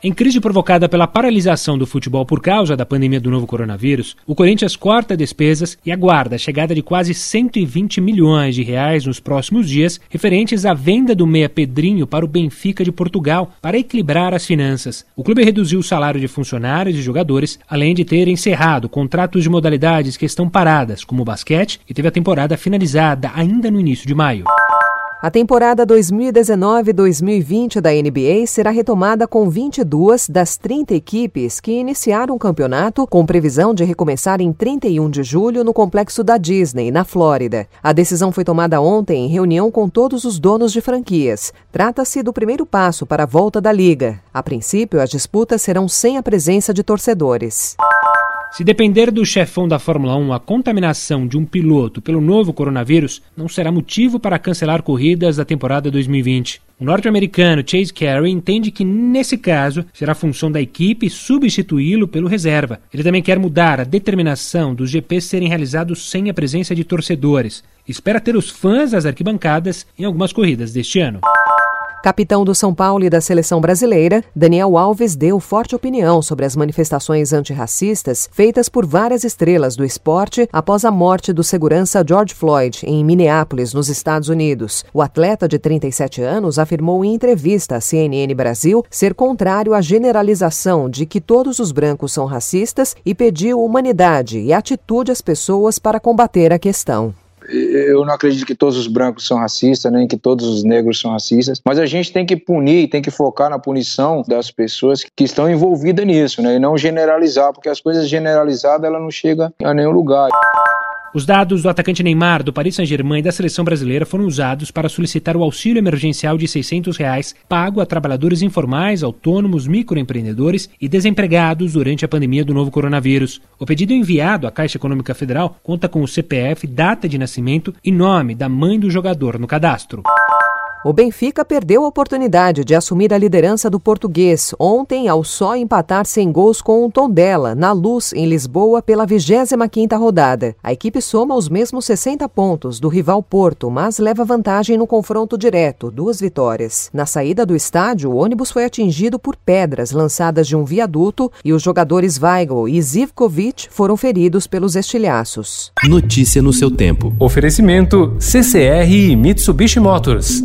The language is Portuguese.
Em crise provocada pela paralisação do futebol por causa da pandemia do novo coronavírus, o Corinthians corta despesas e aguarda a chegada de quase 120 milhões de reais nos próximos dias, referentes à venda do meia Pedrinho para o Benfica de Portugal, para equilibrar as finanças. O clube reduziu o salário de funcionários e jogadores, além de ter encerrado contratos de modalidades que estão paradas, como o basquete, e teve a temporada finalizada ainda no início de maio. A temporada 2019-2020 da NBA será retomada com 22 das 30 equipes que iniciaram o campeonato, com previsão de recomeçar em 31 de julho no complexo da Disney, na Flórida. A decisão foi tomada ontem em reunião com todos os donos de franquias. Trata-se do primeiro passo para a volta da liga. A princípio, as disputas serão sem a presença de torcedores. Se depender do chefão da Fórmula 1 a contaminação de um piloto pelo novo coronavírus, não será motivo para cancelar corridas da temporada 2020. O norte-americano Chase Carey entende que, nesse caso, será função da equipe substituí-lo pelo reserva. Ele também quer mudar a determinação dos GPs serem realizados sem a presença de torcedores. Espera ter os fãs das arquibancadas em algumas corridas deste ano. Capitão do São Paulo e da seleção brasileira, Daniel Alves deu forte opinião sobre as manifestações antirracistas feitas por várias estrelas do esporte após a morte do segurança George Floyd em Minneapolis, nos Estados Unidos. O atleta de 37 anos afirmou em entrevista à CNN Brasil ser contrário à generalização de que todos os brancos são racistas e pediu humanidade e atitude às pessoas para combater a questão eu não acredito que todos os brancos são racistas, nem que todos os negros são racistas, mas a gente tem que punir, tem que focar na punição das pessoas que estão envolvidas nisso, né? E não generalizar, porque as coisas generalizadas ela não chega a nenhum lugar. Os dados do atacante Neymar, do Paris Saint-Germain e da seleção brasileira foram usados para solicitar o auxílio emergencial de 600 reais pago a trabalhadores informais, autônomos, microempreendedores e desempregados durante a pandemia do novo coronavírus. O pedido enviado à Caixa Econômica Federal conta com o CPF, data de nascimento e nome da mãe do jogador no cadastro. O Benfica perdeu a oportunidade de assumir a liderança do português ontem ao só empatar sem gols com o Tondela, na Luz, em Lisboa, pela 25ª rodada. A equipe soma os mesmos 60 pontos do rival Porto, mas leva vantagem no confronto direto, duas vitórias. Na saída do estádio, o ônibus foi atingido por pedras lançadas de um viaduto e os jogadores Weigl e Zivkovic foram feridos pelos estilhaços. Notícia no seu tempo. Oferecimento CCR e Mitsubishi Motors.